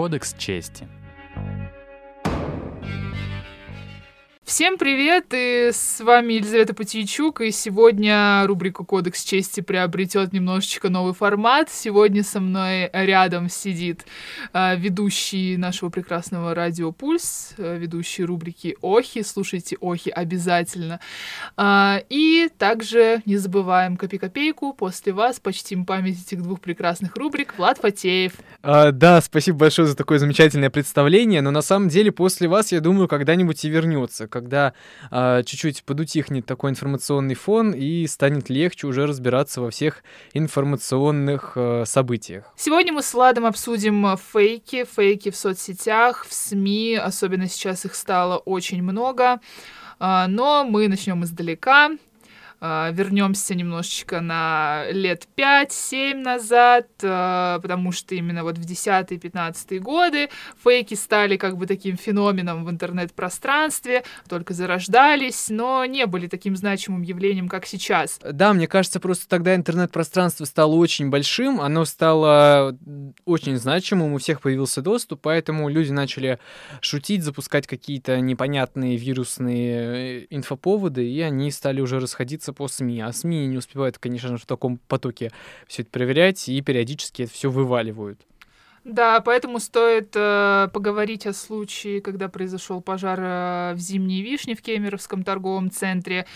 Кодекс чести. Всем привет, и с вами Елизавета Путейчук, и сегодня рубрика «Кодекс чести» приобретет немножечко новый формат. Сегодня со мной рядом сидит э, ведущий нашего прекрасного радио «Пульс», э, ведущий рубрики «Охи», слушайте «Охи» обязательно. Э, и также не забываем «Копи-копейку», после вас почтим память этих двух прекрасных рубрик Влад Фатеев. А, да, спасибо большое за такое замечательное представление, но на самом деле после вас, я думаю, когда-нибудь и вернется, когда э, чуть-чуть подутихнет такой информационный фон и станет легче уже разбираться во всех информационных э, событиях. Сегодня мы с Владом обсудим фейки, фейки в соцсетях, в СМИ, особенно сейчас их стало очень много. Но мы начнем издалека. А, вернемся немножечко на лет 5-7 назад, а, потому что именно вот в 10-15 годы фейки стали как бы таким феноменом в интернет-пространстве, только зарождались, но не были таким значимым явлением, как сейчас. Да, мне кажется, просто тогда интернет-пространство стало очень большим, оно стало очень значимым, у всех появился доступ, поэтому люди начали шутить, запускать какие-то непонятные вирусные э, инфоповоды, и они стали уже расходиться по СМИ. А СМИ не успевают, конечно же, в таком потоке все это проверять и периодически это все вываливают. Да, поэтому стоит э, поговорить о случае, когда произошел пожар э, в Зимней Вишне в Кемеровском торговом центре.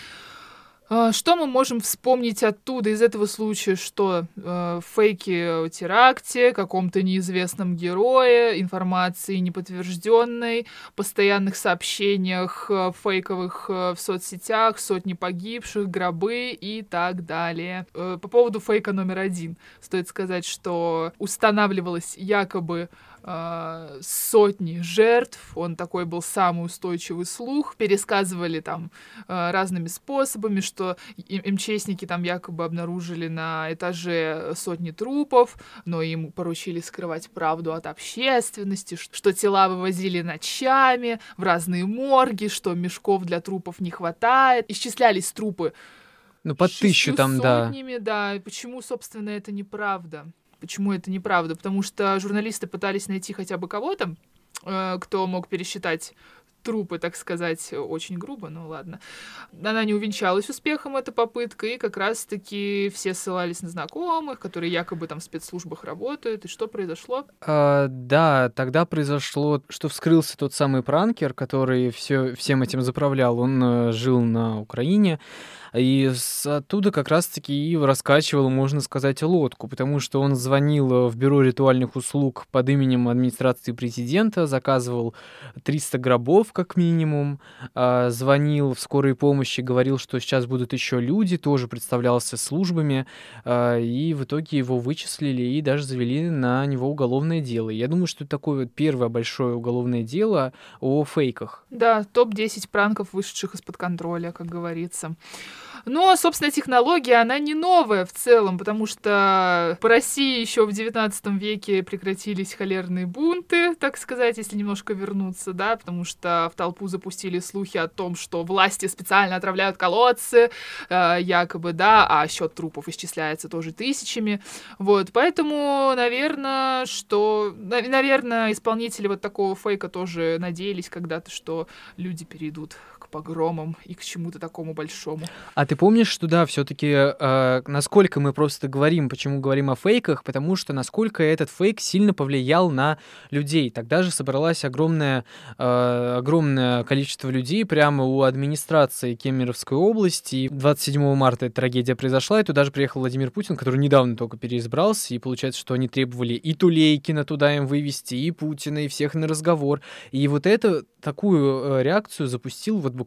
А, что мы можем вспомнить оттуда, из этого случая, что э, фейки о теракте, каком-то неизвестном герое, информации неподтвержденной, постоянных сообщениях э, фейковых э, в соцсетях, сотни погибших, гробы и так далее. Э, по поводу фейка номер один, стоит сказать, что устанавливалось якобы э, сотни жертв, он такой был самый устойчивый слух, пересказывали там э, разными способами, что МЧСники там якобы обнаружили на этаже сотни трупов, но им поручили скрывать правду от общественности, что тела вывозили ночами в разные морги, что мешков для трупов не хватает, исчислялись трупы ну, под тысячу там, да. да. И почему, собственно, это неправда? Почему это неправда? Потому что журналисты пытались найти хотя бы кого-то, э, кто мог пересчитать трупы, так сказать, очень грубо, ну ладно. Она не увенчалась успехом, эта попытка, и как раз-таки все ссылались на знакомых, которые якобы там в спецслужбах работают. И что произошло? А, да, тогда произошло, что вскрылся тот самый пранкер, который все, всем этим заправлял. Он э, жил на Украине, и оттуда как раз-таки и раскачивал, можно сказать, лодку, потому что он звонил в бюро ритуальных услуг под именем администрации президента, заказывал 300 гробов как минимум, а, звонил в скорой помощи, говорил, что сейчас будут еще люди, тоже представлялся службами, а, и в итоге его вычислили и даже завели на него уголовное дело. Я думаю, что это такое вот первое большое уголовное дело о фейках. Да, топ-10 пранков, вышедших из-под контроля, как говорится. Но, собственно, технология, она не новая в целом, потому что по России еще в 19 веке прекратились холерные бунты, так сказать, если немножко вернуться, да, потому что в толпу запустили слухи о том, что власти специально отравляют колодцы, э, якобы, да, а счет трупов исчисляется тоже тысячами. Вот, поэтому, наверное, что... Наверное, исполнители вот такого фейка тоже надеялись когда-то, что люди перейдут погромам и к чему-то такому большому. А ты помнишь, что да, все-таки э, насколько мы просто говорим, почему говорим о фейках, потому что насколько этот фейк сильно повлиял на людей. Тогда же собралось огромное, э, огромное количество людей прямо у администрации Кемеровской области. И 27 марта эта трагедия произошла, и туда же приехал Владимир Путин, который недавно только переизбрался, и получается, что они требовали и Тулейкина туда им вывести, и Путина, и всех на разговор. И вот это такую э, реакцию запустил вот буквально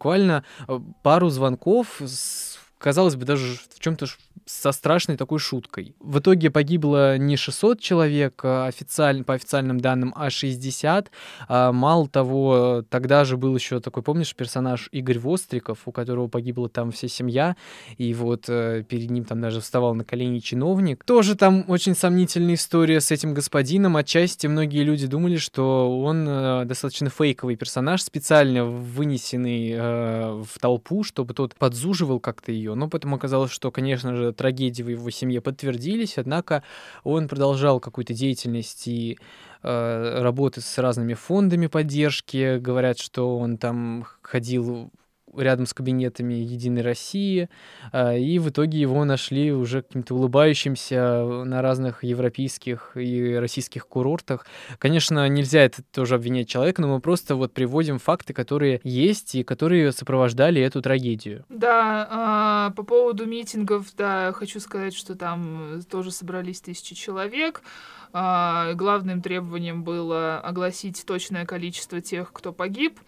э, пару звонков с казалось бы, даже в чем-то со страшной такой шуткой. В итоге погибло не 600 человек а официально, по официальным данным, а 60. А, мало того, тогда же был еще такой, помнишь, персонаж Игорь Востриков, у которого погибла там вся семья, и вот э, перед ним там даже вставал на колени чиновник. Тоже там очень сомнительная история с этим господином. Отчасти многие люди думали, что он э, достаточно фейковый персонаж, специально вынесенный э, в толпу, чтобы тот подзуживал как-то ее. Но потом оказалось, что, конечно же, же трагедии в его семье подтвердились, однако он продолжал какую-то деятельность и э, работы с разными фондами поддержки. Говорят, что он там ходил рядом с кабинетами Единой России, а, и в итоге его нашли уже каким-то улыбающимся на разных европейских и российских курортах. Конечно, нельзя это тоже обвинять человека, но мы просто вот приводим факты, которые есть и которые сопровождали эту трагедию. Да, а, по поводу митингов, да, хочу сказать, что там тоже собрались тысячи человек. А, главным требованием было огласить точное количество тех, кто погиб.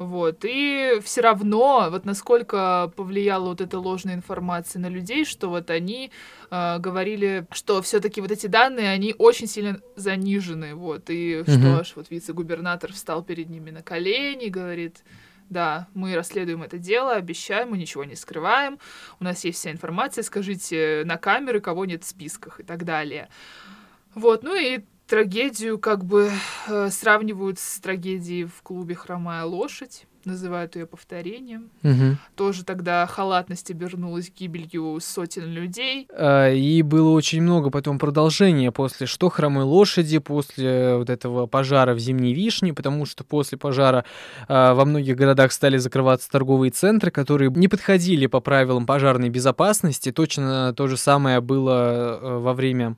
Вот. И все равно, вот насколько повлияла вот эта ложная информация на людей, что вот они э, говорили, что все-таки вот эти данные, они очень сильно занижены. Вот. И mm-hmm. что аж вот вице-губернатор встал перед ними на колени, говорит, да, мы расследуем это дело, обещаем, мы ничего не скрываем, у нас есть вся информация, скажите на камеры, кого нет в списках и так далее. Вот, ну и трагедию как бы э, сравнивают с трагедией в клубе «Хромая лошадь», называют ее повторением. Угу. Тоже тогда халатность обернулась гибелью сотен людей. А, и было очень много потом продолжения после «Что хромой лошади», после вот этого пожара в Зимней Вишне, потому что после пожара а, во многих городах стали закрываться торговые центры, которые не подходили по правилам пожарной безопасности. Точно то же самое было э, во время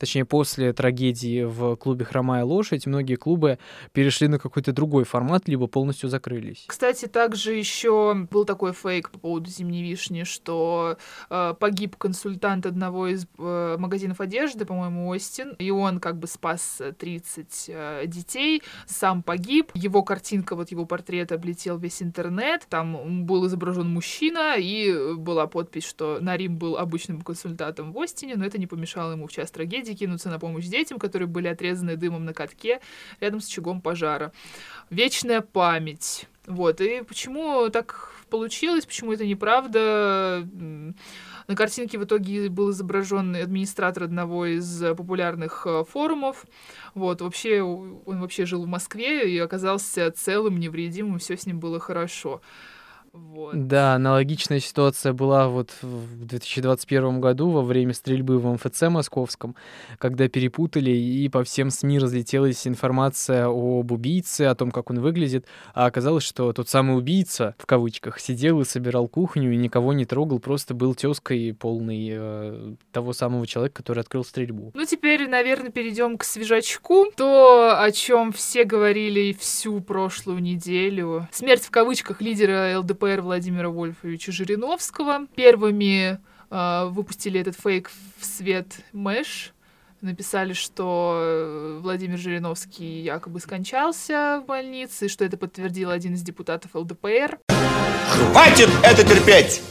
точнее, после трагедии в клубе «Хромая лошадь», многие клубы перешли на какой-то другой формат, либо полностью закрылись. Кстати, также еще был такой фейк по поводу «Зимней вишни», что э, погиб консультант одного из э, магазинов одежды, по-моему, Остин, и он как бы спас 30 э, детей, сам погиб, его картинка, вот его портрет облетел весь интернет, там был изображен мужчина, и была подпись, что Нарим был обычным консультантом в Остине, но это не помешало ему в час трагедии соседи кинуться на помощь детям, которые были отрезаны дымом на катке рядом с очагом пожара. Вечная память. Вот. И почему так получилось, почему это неправда? На картинке в итоге был изображен администратор одного из популярных э, форумов. Вот, вообще, он вообще жил в Москве и оказался целым, невредимым, все с ним было хорошо. Вот. Да, аналогичная ситуация была вот в 2021 году во время стрельбы в МФЦ московском, когда перепутали, и по всем СМИ разлетелась информация об убийце, о том, как он выглядит, а оказалось, что тот самый убийца, в кавычках, сидел и собирал кухню, и никого не трогал, просто был тезкой полный э, того самого человека, который открыл стрельбу. Ну, теперь, наверное, перейдем к свежачку. То, о чем все говорили всю прошлую неделю. Смерть в кавычках лидера ЛДП ЛДПР Владимира Вольфовича Жириновского. Первыми э, выпустили этот фейк в свет Мэш. Написали, что э, Владимир Жириновский якобы скончался в больнице, что это подтвердил один из депутатов ЛДПР. Хватит это терпеть!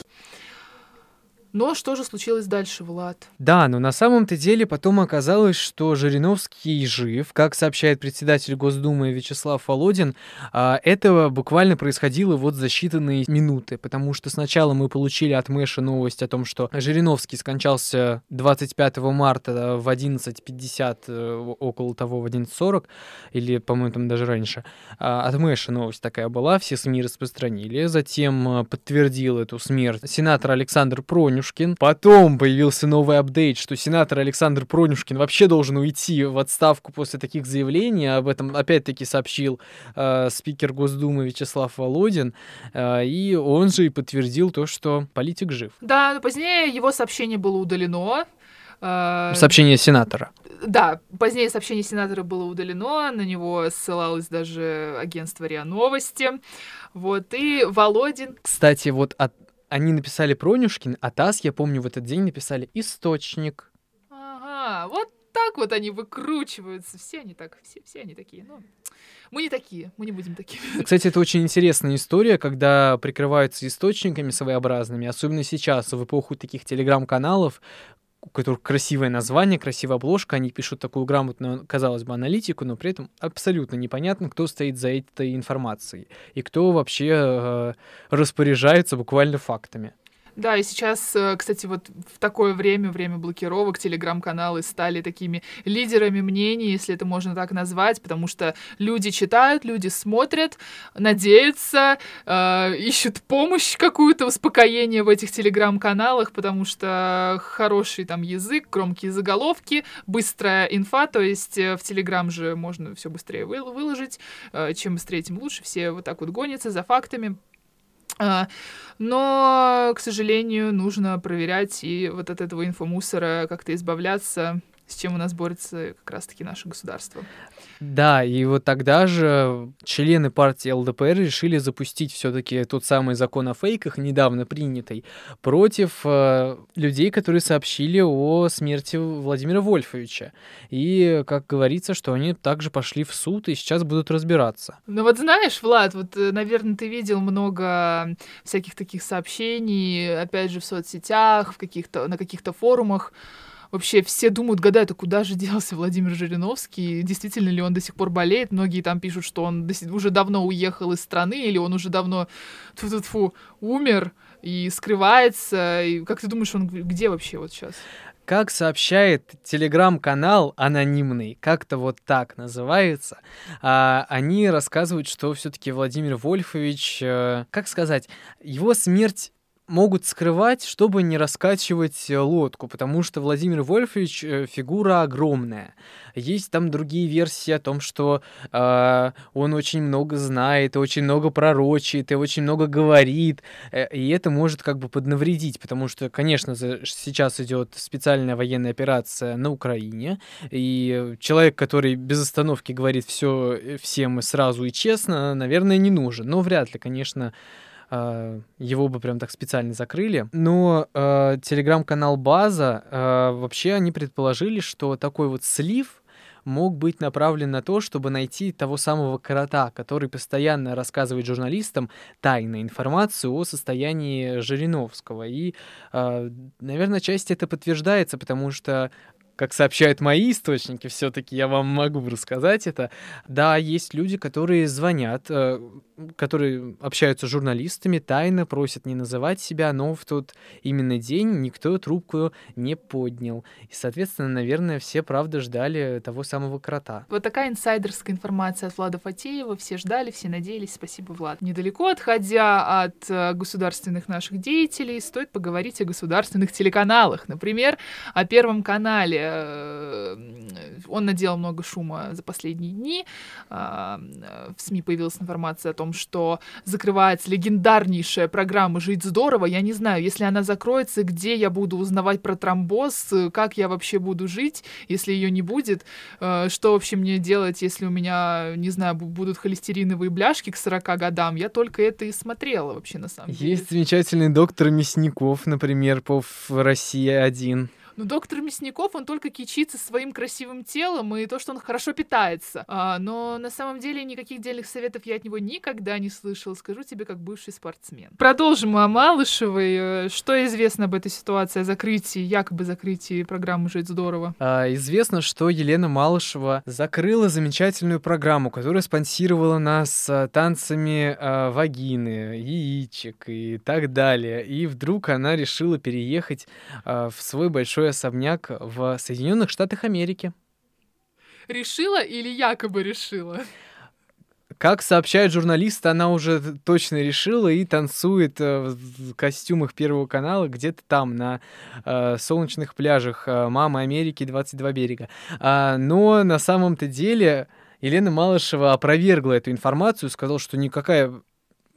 Но что же случилось дальше, Влад? Да, но на самом-то деле потом оказалось, что Жириновский жив. Как сообщает председатель Госдумы Вячеслав Володин, а, это буквально происходило вот за считанные минуты, потому что сначала мы получили от Мэша новость о том, что Жириновский скончался 25 марта в 11.50, э, около того, в 11.40, или, по-моему, там даже раньше. А, от Мэша новость такая была, все СМИ распространили. Затем э, подтвердил эту смерть сенатор Александр Пронин, Пронюшкин. Потом появился новый апдейт, что сенатор Александр Пронюшкин вообще должен уйти в отставку после таких заявлений. Об этом опять-таки сообщил э, спикер Госдумы Вячеслав Володин. Э, и он же и подтвердил то, что политик жив. Да, но позднее его сообщение было удалено. Э, сообщение сенатора. Да, позднее сообщение сенатора было удалено, на него ссылалось даже агентство РИА Новости. Вот, и Володин... Кстати, вот от они написали Пронюшкин, а ТАСС, я помню, в этот день написали «Источник». Ага, вот так вот они выкручиваются. Все они так, все, все они такие. Ну, мы не такие, мы не будем такими. Кстати, это очень интересная история, когда прикрываются источниками своеобразными, особенно сейчас, в эпоху таких телеграм-каналов, у которых красивое название, красивая обложка, они пишут такую грамотную, казалось бы, аналитику, но при этом абсолютно непонятно, кто стоит за этой информацией и кто вообще э, распоряжается буквально фактами. Да, и сейчас, э, кстати, вот в такое время, время блокировок, телеграм-каналы стали такими лидерами мнений, если это можно так назвать, потому что люди читают, люди смотрят, надеются, э, ищут помощь какую-то, успокоение в этих телеграм-каналах, потому что хороший там язык, громкие заголовки, быстрая инфа, то есть э, в телеграм же можно все быстрее выложить, э, чем быстрее, тем лучше, все вот так вот гонятся за фактами, но, к сожалению, нужно проверять и вот от этого инфомусора как-то избавляться, с чем у нас борется как раз-таки наше государство. Да, и вот тогда же члены партии ЛДПР решили запустить все-таки тот самый закон о фейках, недавно принятый, против э, людей, которые сообщили о смерти Владимира Вольфовича. И, как говорится, что они также пошли в суд и сейчас будут разбираться. Ну вот знаешь, Влад, вот, э, наверное, ты видел много всяких таких сообщений, опять же, в соцсетях, в каких-то, на каких-то форумах, вообще все думают, гадают, а куда же делся Владимир Жириновский, действительно ли он до сих пор болеет. Многие там пишут, что он уже давно уехал из страны, или он уже давно фу -фу -фу, умер и скрывается. И как ты думаешь, он где вообще вот сейчас? Как сообщает телеграм-канал анонимный, как-то вот так называется, а, они рассказывают, что все-таки Владимир Вольфович, э, как сказать, его смерть могут скрывать, чтобы не раскачивать э, лодку, потому что Владимир Вольфович э, фигура огромная. Есть там другие версии о том, что э, он очень много знает, очень много пророчит, и очень много говорит, э, и это может как бы поднавредить, потому что, конечно, сейчас идет специальная военная операция на Украине, и человек, который без остановки говорит все э, всем и сразу и честно, наверное, не нужен. Но вряд ли, конечно, его бы прям так специально закрыли. Но э, телеграм-канал База, э, вообще они предположили, что такой вот слив мог быть направлен на то, чтобы найти того самого крота, который постоянно рассказывает журналистам тайную информацию о состоянии Жириновского. И, э, наверное, часть это подтверждается, потому что как сообщают мои источники, все-таки я вам могу рассказать это. Да, есть люди, которые звонят, э, которые общаются с журналистами, тайно просят не называть себя, но в тот именно день никто трубку не поднял. И, соответственно, наверное, все правда ждали того самого крота. Вот такая инсайдерская информация от Влада Фатеева. Все ждали, все надеялись. Спасибо, Влад. Недалеко отходя от э, государственных наших деятелей, стоит поговорить о государственных телеканалах. Например, о Первом канале он наделал много шума за последние дни. А, в СМИ появилась информация о том, что закрывается легендарнейшая программа «Жить здорово». Я не знаю, если она закроется, где я буду узнавать про тромбоз, как я вообще буду жить, если ее не будет, э, что вообще мне делать, если у меня, не знаю, будут холестериновые бляшки к 40 годам. Я только это и смотрела вообще на самом деле. Есть замечательный доктор Мясников, например, по России один. Но доктор Мясников, он только кичится своим красивым телом и то, что он хорошо питается. А, но на самом деле никаких дельных советов я от него никогда не слышал. Скажу тебе, как бывший спортсмен. Продолжим о Малышевой. Что известно об этой ситуации, о закрытии, якобы закрытии программы «Жить здорово»? А, известно, что Елена Малышева закрыла замечательную программу, которая спонсировала нас а, танцами а, вагины, яичек и так далее. И вдруг она решила переехать а, в свой большой особняк в Соединенных Штатах Америки. Решила или якобы решила? Как сообщают журналисты, она уже точно решила и танцует э, в костюмах Первого канала где-то там, на э, солнечных пляжах э, Мамы Америки 22 берега. А, но на самом-то деле Елена Малышева опровергла эту информацию, сказала, что никакая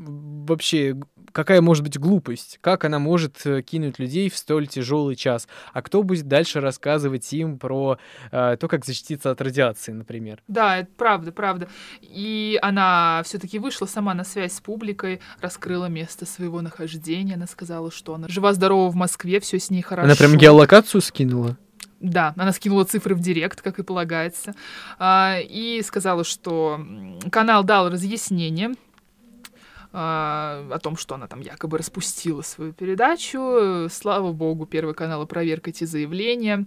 вообще, какая может быть глупость? Как она может э, кинуть людей в столь тяжелый час? А кто будет дальше рассказывать им про э, то, как защититься от радиации, например? Да, это правда, правда. И она все-таки вышла сама на связь с публикой, раскрыла место своего нахождения. Она сказала, что она жива-здорова в Москве, все с ней хорошо. Она прям геолокацию скинула? Да, она скинула цифры в директ, как и полагается, а, и сказала, что канал дал разъяснение о том, что она там якобы распустила свою передачу. Слава богу, Первый канал опроверг эти заявления.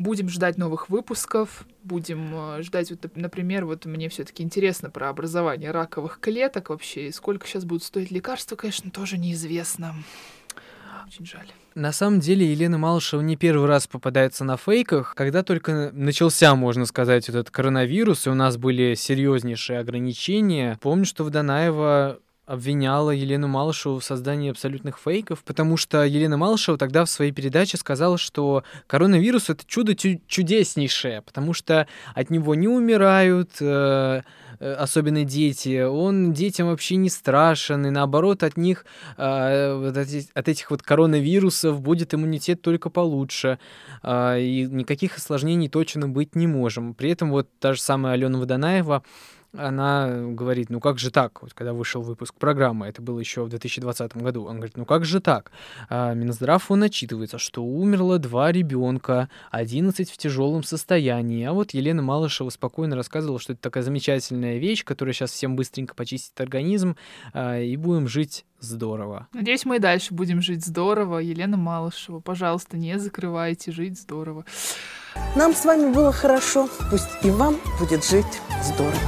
Будем ждать новых выпусков, будем э, ждать, вот, например, вот мне все-таки интересно про образование раковых клеток вообще, и сколько сейчас будут стоить лекарства, конечно, тоже неизвестно. Очень жаль. На самом деле Елена Малышева не первый раз попадается на фейках. Когда только начался, можно сказать, этот коронавирус, и у нас были серьезнейшие ограничения, помню, что Водонаева обвиняла Елену Малышеву в создании абсолютных фейков, потому что Елена Малышева тогда в своей передаче сказала, что коронавирус — это чудо чудеснейшее, потому что от него не умирают, э, э, особенно дети, он детям вообще не страшен, и наоборот от них, э, от, этих, от этих вот коронавирусов будет иммунитет только получше, и никаких осложнений точно быть не можем. При этом вот та же самая Алена Водонаева она говорит, ну как же так, вот когда вышел выпуск программы, это было еще в 2020 году, он говорит, ну как же так, а, Минздрав, он отчитывается, что умерло два ребенка, 11 в тяжелом состоянии, а вот Елена Малышева спокойно рассказывала, что это такая замечательная вещь, которая сейчас всем быстренько почистит организм, а, и будем жить здорово. Надеюсь, мы и дальше будем жить здорово. Елена Малышева, пожалуйста, не закрывайте, жить здорово. Нам с вами было хорошо, пусть и вам будет жить здорово.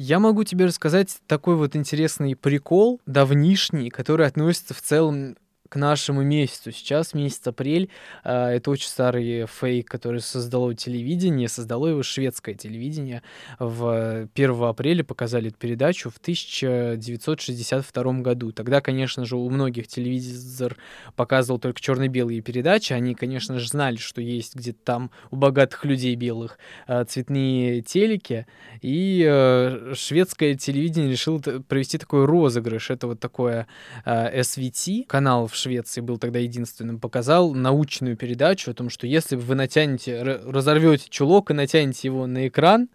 Я могу тебе рассказать такой вот интересный прикол, давнишний, который относится в целом к нашему месяцу. Сейчас месяц апрель. Э, это очень старый фейк, который создало телевидение. Создало его шведское телевидение. В 1 апреля показали эту передачу в 1962 году. Тогда, конечно же, у многих телевизор показывал только черно-белые передачи. Они, конечно же, знали, что есть где-то там у богатых людей белых э, цветные телеки. И э, шведское телевидение решило провести такой розыгрыш. Это вот такое SVT, канал в Швеции был тогда единственным, показал научную передачу о том, что если вы натянете, разорвете чулок и натянете его на экран,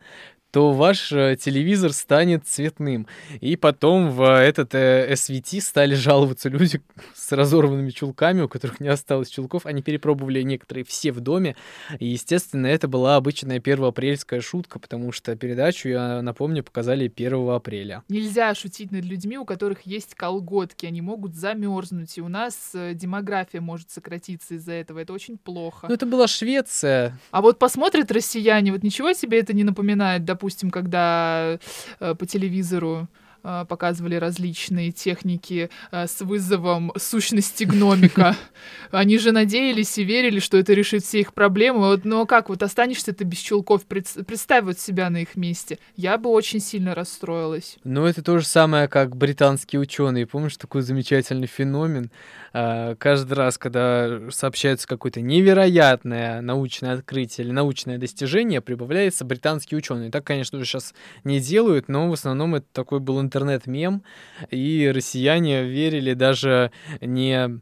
то ваш э, телевизор станет цветным. И потом в этот э, SVT стали жаловаться люди с разорванными чулками, у которых не осталось чулков. Они перепробовали некоторые все в доме. И, естественно, это была обычная первоапрельская шутка, потому что передачу, я напомню, показали 1 апреля. Нельзя шутить над людьми, у которых есть колготки. Они могут замерзнуть. И у нас э, демография может сократиться из-за этого. Это очень плохо. Ну, это была Швеция. А вот посмотрят россияне, вот ничего себе это не напоминает, допустим, допустим, когда э, по телевизору показывали различные техники э, с вызовом сущности гномика. Они же надеялись и верили, что это решит все их проблемы. Вот, но как вот останешься ты без чулков? Представь вот себя на их месте. Я бы очень сильно расстроилась. Ну, это то же самое, как британские ученые. Помнишь такой замечательный феномен? А, каждый раз, когда сообщается какое-то невероятное научное открытие или научное достижение, прибавляется британский ученый. Так, конечно, уже сейчас не делают, но в основном это такой был интернет-мем, и россияне верили даже не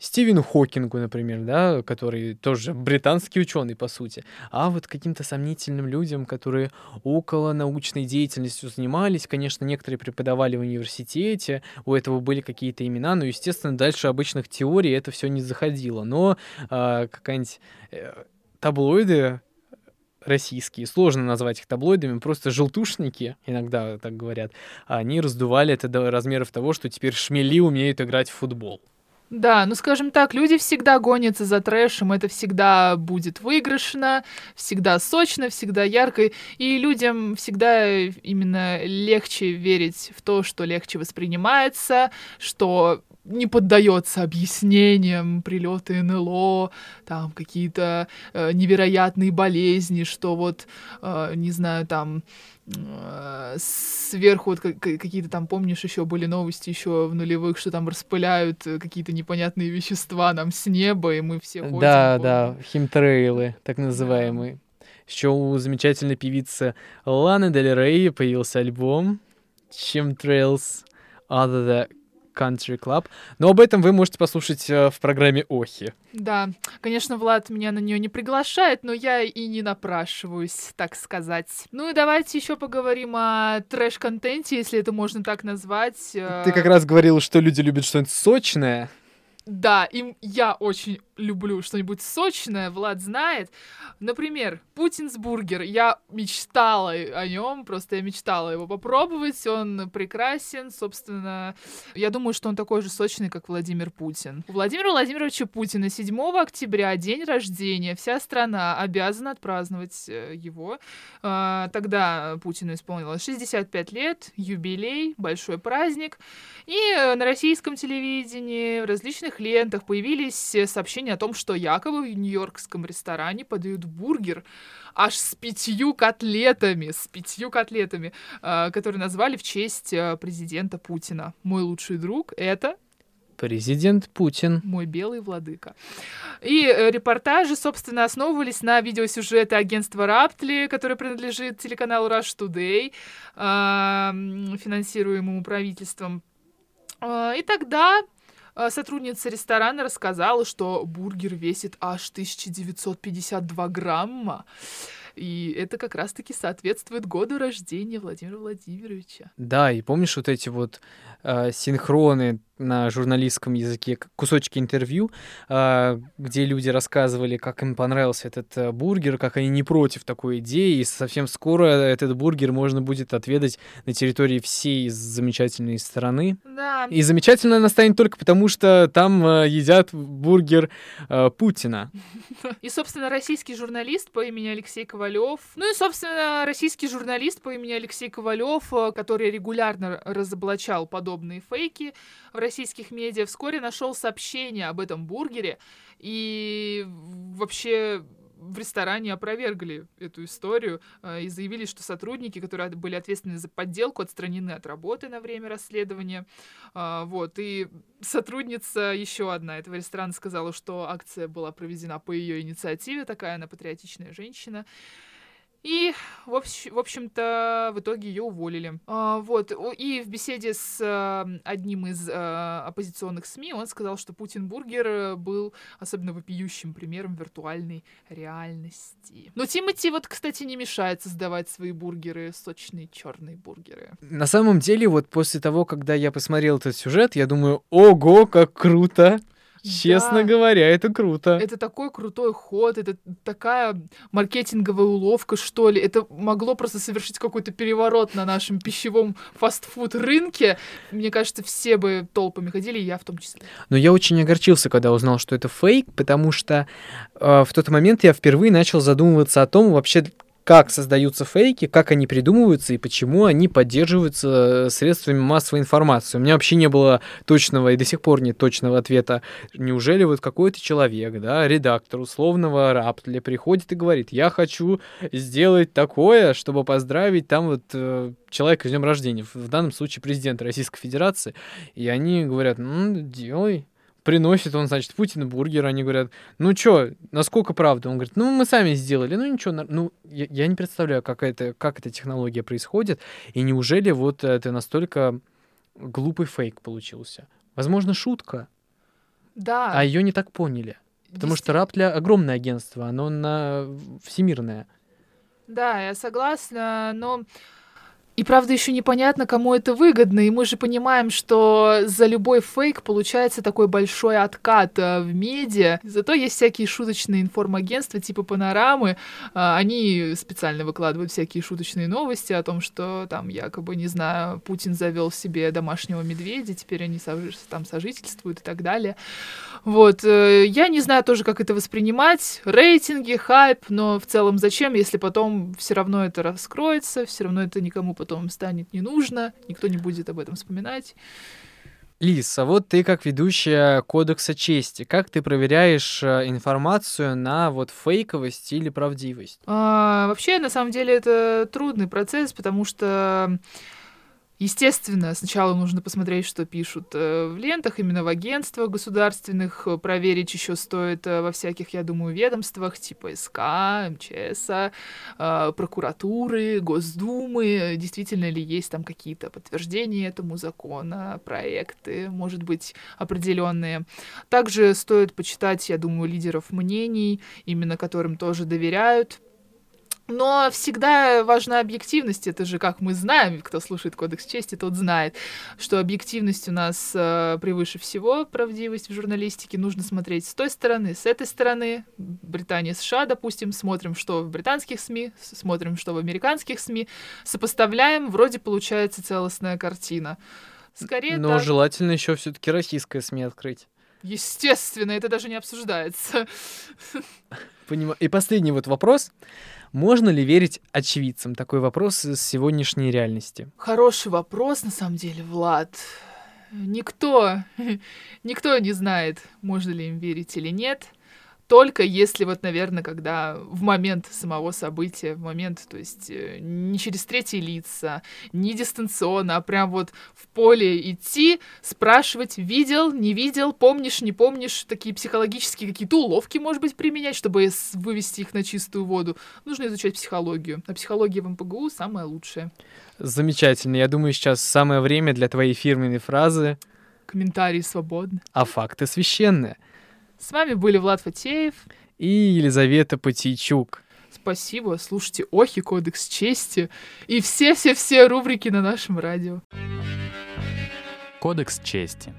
Стивену Хокингу, например, да, который тоже британский ученый, по сути, а вот каким-то сомнительным людям, которые около научной деятельностью занимались. Конечно, некоторые преподавали в университете, у этого были какие-то имена, но, естественно, дальше обычных теорий это все не заходило. Но э, какая-нибудь э, таблоиды российские, сложно назвать их таблоидами, просто желтушники, иногда так говорят, они раздували это до размеров того, что теперь шмели умеют играть в футбол. Да, ну скажем так, люди всегда гонятся за трэшем, это всегда будет выигрышно, всегда сочно, всегда ярко, и людям всегда именно легче верить в то, что легче воспринимается, что не поддается объяснениям, прилеты НЛО, там какие-то э, невероятные болезни, что вот, э, не знаю, там э, сверху вот какие-то там, помнишь, еще были новости еще в нулевых, что там распыляют э, какие-то непонятные вещества нам с неба, и мы все ходим. Да, по... да, химтрейлы, так называемые. Да. Еще у замечательной певицы Ланы Дель Рей появился альбом Chemtrails Other the Country Club. Но об этом вы можете послушать э, в программе Охи. Да, конечно, Влад меня на нее не приглашает, но я и не напрашиваюсь, так сказать. Ну и давайте еще поговорим о трэш-контенте, если это можно так назвать. Ты как раз говорил, что люди любят что-нибудь сочное. Да, им я очень люблю что-нибудь сочное, Влад знает. Например, Путинс бургер. Я мечтала о нем, просто я мечтала его попробовать. Он прекрасен, собственно. Я думаю, что он такой же сочный, как Владимир Путин. У Владимира Владимировича Путина 7 октября, день рождения. Вся страна обязана отпраздновать э, его. А, тогда Путину исполнилось 65 лет, юбилей, большой праздник. И э, на российском телевидении, в различных лентах появились сообщения о том, что якобы в нью-йоркском ресторане подают бургер аж с пятью котлетами, с пятью котлетами, э, которые назвали в честь э, президента Путина. Мой лучший друг — это Президент Путин. Мой белый владыка. И э, репортажи, собственно, основывались на видеосюжете агентства Раптли, которое принадлежит телеканалу Rush Today, финансируемому правительством. И тогда сотрудница ресторана рассказала, что бургер весит аж 1952 грамма. И это как раз-таки соответствует году рождения Владимира Владимировича. Да, и помнишь вот эти вот э, синхроны на журналистском языке кусочки интервью, э, где люди рассказывали, как им понравился этот э, бургер, как они не против такой идеи, и совсем скоро этот бургер можно будет отведать на территории всей замечательной страны. Да. И замечательно она станет только потому, что там э, едят бургер э, Путина. И, собственно, российский журналист по имени Алексей Ковалев. Ну и, собственно, российский журналист по имени Алексей Ковалев, который регулярно разоблачал подобные фейки в российских медиа, вскоре нашел сообщение об этом бургере и вообще в ресторане опровергли эту историю э, и заявили, что сотрудники, которые были ответственны за подделку, отстранены от работы на время расследования. Э, вот. И сотрудница еще одна этого ресторана сказала, что акция была проведена по ее инициативе, такая она патриотичная женщина. И, в, общ- в общем-то, в итоге ее уволили. А, вот. И в беседе с а, одним из а, оппозиционных СМИ он сказал, что Путин-бургер был особенно вопиющим примером виртуальной реальности. Но Тимати вот, кстати, не мешает создавать свои бургеры, сочные черные бургеры. На самом деле, вот после того, когда я посмотрел этот сюжет, я думаю, ого, как круто! Честно Да. говоря, это круто. Это такой крутой ход, это такая маркетинговая уловка, что ли. Это могло просто совершить какой-то переворот на нашем пищевом фастфуд рынке. Мне кажется, все бы толпами ходили, и я в том числе. Но я очень огорчился, когда узнал, что это фейк, потому что э, в тот момент я впервые начал задумываться о том, вообще, как создаются фейки, как они придумываются и почему они поддерживаются э, средствами массовой информации. У меня вообще не было точного и до сих пор нет точного ответа. Неужели вот какой-то человек, да, редактор условного Раптля приходит и говорит, я хочу сделать такое, чтобы поздравить там вот э, человека с днем рождения, в- данном случае президента Российской Федерации, и они говорят, ну, делай. Приносит он, значит, Путину бургер, они говорят, ну чё, насколько правда? Он говорит, ну мы сами сделали, ну ничего, ну я, я не представляю, как, это, как эта технология происходит, и неужели вот это настолько глупый фейк получился? Возможно, шутка, Да. а ее не так поняли. Потому что Раптля огромное агентство, оно на всемирное. Да, я согласна, но... И правда еще непонятно, кому это выгодно, и мы же понимаем, что за любой фейк получается такой большой откат э, в медиа. Зато есть всякие шуточные информагентства типа Панорамы, а, они специально выкладывают всякие шуточные новости о том, что там якобы, не знаю, Путин завел себе домашнего медведя, теперь они там сожительствуют и так далее. Вот, э, я не знаю тоже, как это воспринимать, рейтинги, хайп, но в целом зачем, если потом все равно это раскроется, все равно это никому потом станет не нужно, никто не будет об этом вспоминать. Лиз, а вот ты как ведущая Кодекса чести, как ты проверяешь э, информацию на вот фейковость или правдивость? А, вообще, на самом деле, это трудный процесс, потому что, естественно, сначала нужно посмотреть, что пишут э, в лентах, именно в агентствах государственных, э, проверить еще стоит э, во всяких, я думаю, ведомствах, типа СК, МЧС, прокуратуры, Госдумы, действительно ли есть там какие-то подтверждения этому закона, проекты, может быть, определенные. Также стоит почитать, я думаю, лидеров мнений, именно которым тоже доверяют. Но всегда важна объективность. Это же, как мы знаем, кто слушает Кодекс чести, тот знает, что объективность у нас э, превыше всего, правдивость в журналистике. Нужно смотреть с той стороны, с этой стороны. Британия, США, допустим, смотрим, что в британских СМИ, смотрим, что в американских СМИ, сопоставляем, вроде получается целостная картина. Скорее Но так. желательно еще все-таки российское СМИ открыть. Естественно, это даже не обсуждается. Понима- И последний вот вопрос. Можно ли верить очевидцам? Такой вопрос из сегодняшней реальности. Хороший вопрос, на самом деле, Влад. Никто, никто не знает, можно ли им верить или нет. Только если вот, наверное, когда в момент самого события, в момент, то есть э, не через третьи лица, не дистанционно, а прям вот в поле идти, спрашивать, видел, не видел, помнишь, не помнишь, такие психологические какие-то уловки, может быть, применять, чтобы вывести их на чистую воду. Нужно изучать психологию. А психология в МПГУ самая лучшая. Замечательно. Я думаю, сейчас самое время для твоей фирменной фразы Комментарии свободны. «А факты священные». С вами были Влад Фатеев. И Елизавета Потейчук. Спасибо. Слушайте Охи, Кодекс чести и все-все-все рубрики на нашем радио. Кодекс чести.